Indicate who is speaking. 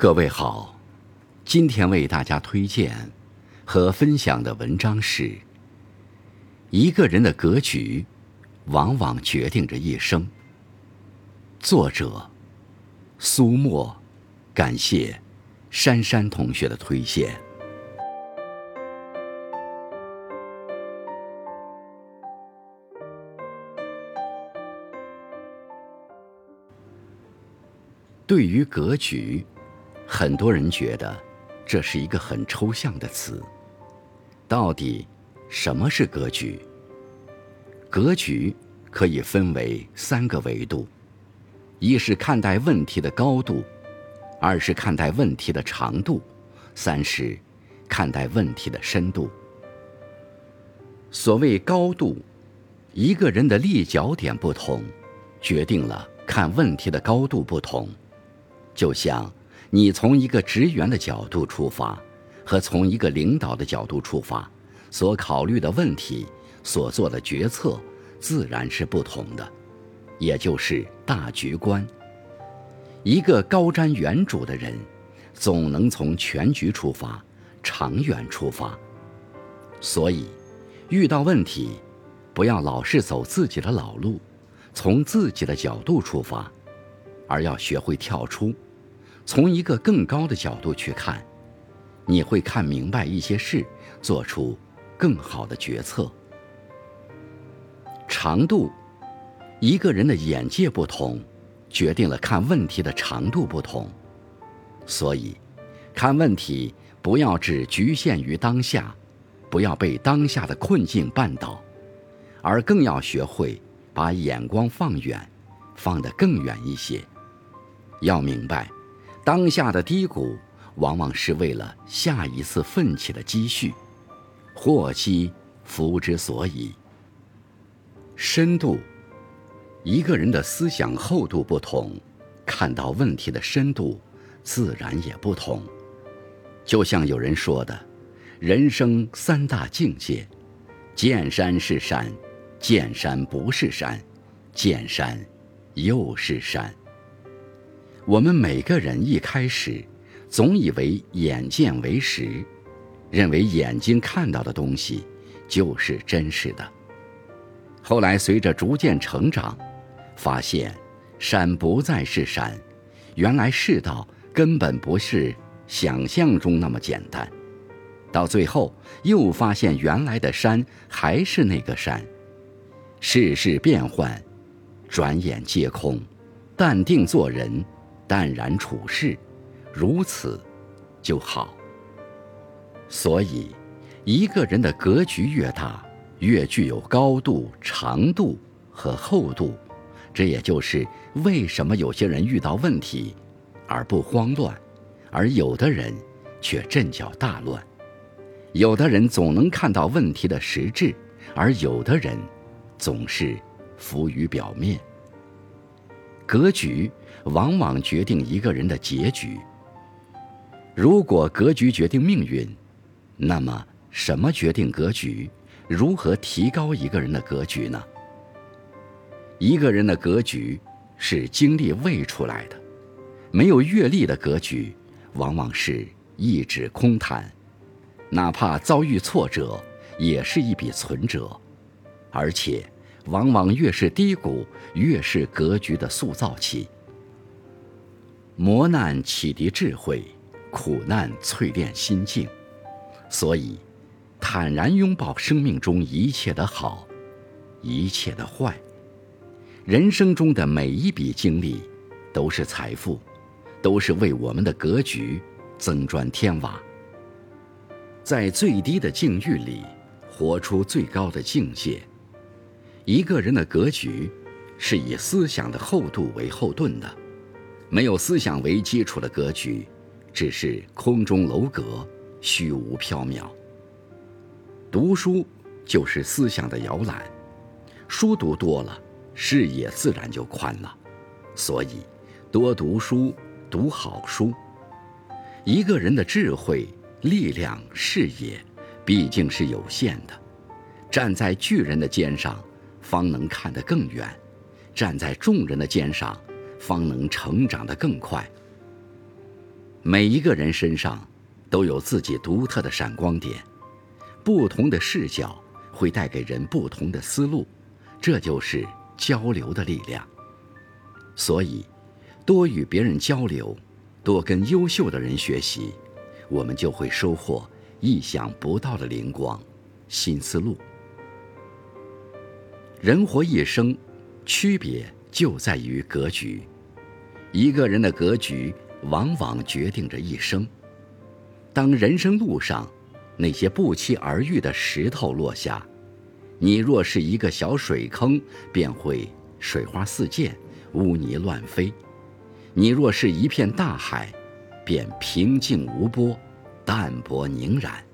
Speaker 1: 各位好，今天为大家推荐和分享的文章是：一个人的格局，往往决定着一生。作者：苏沫，感谢珊珊同学的推荐。对于格局，很多人觉得这是一个很抽象的词。到底什么是格局？格局可以分为三个维度：一是看待问题的高度，二是看待问题的长度，三是看待问题的深度。所谓高度，一个人的立脚点不同，决定了看问题的高度不同。就像。你从一个职员的角度出发，和从一个领导的角度出发，所考虑的问题、所做的决策，自然是不同的，也就是大局观。一个高瞻远瞩的人，总能从全局出发，长远出发。所以，遇到问题，不要老是走自己的老路，从自己的角度出发，而要学会跳出。从一个更高的角度去看，你会看明白一些事，做出更好的决策。长度，一个人的眼界不同，决定了看问题的长度不同。所以，看问题不要只局限于当下，不要被当下的困境绊倒，而更要学会把眼光放远，放得更远一些。要明白。当下的低谷，往往是为了下一次奋起的积蓄。祸兮福之所以。深度，一个人的思想厚度不同，看到问题的深度自然也不同。就像有人说的：“人生三大境界，见山是山，见山不是山，见山又是山。”我们每个人一开始，总以为眼见为实，认为眼睛看到的东西就是真实的。后来随着逐渐成长，发现山不再是山，原来世道根本不是想象中那么简单。到最后又发现原来的山还是那个山。世事变幻，转眼皆空，淡定做人。淡然处事，如此就好。所以，一个人的格局越大，越具有高度、长度和厚度。这也就是为什么有些人遇到问题而不慌乱，而有的人却阵脚大乱；有的人总能看到问题的实质，而有的人总是浮于表面。格局。往往决定一个人的结局。如果格局决定命运，那么什么决定格局？如何提高一个人的格局呢？一个人的格局是经历喂出来的，没有阅历的格局，往往是一纸空谈，哪怕遭遇挫折，也是一笔存折，而且往往越是低谷，越是格局的塑造期。磨难启迪智慧，苦难淬炼心境，所以，坦然拥抱生命中一切的好，一切的坏。人生中的每一笔经历，都是财富，都是为我们的格局增砖添瓦。在最低的境遇里，活出最高的境界。一个人的格局，是以思想的厚度为后盾的。没有思想为基础的格局，只是空中楼阁，虚无缥缈。读书就是思想的摇篮，书读多了，视野自然就宽了。所以，多读书，读好书。一个人的智慧、力量、视野，毕竟是有限的。站在巨人的肩上，方能看得更远；站在众人的肩上。方能成长得更快。每一个人身上都有自己独特的闪光点，不同的视角会带给人不同的思路，这就是交流的力量。所以，多与别人交流，多跟优秀的人学习，我们就会收获意想不到的灵光、新思路。人活一生，区别就在于格局。一个人的格局，往往决定着一生。当人生路上那些不期而遇的石头落下，你若是一个小水坑，便会水花四溅，污泥乱飞；你若是一片大海，便平静无波，淡泊凝然。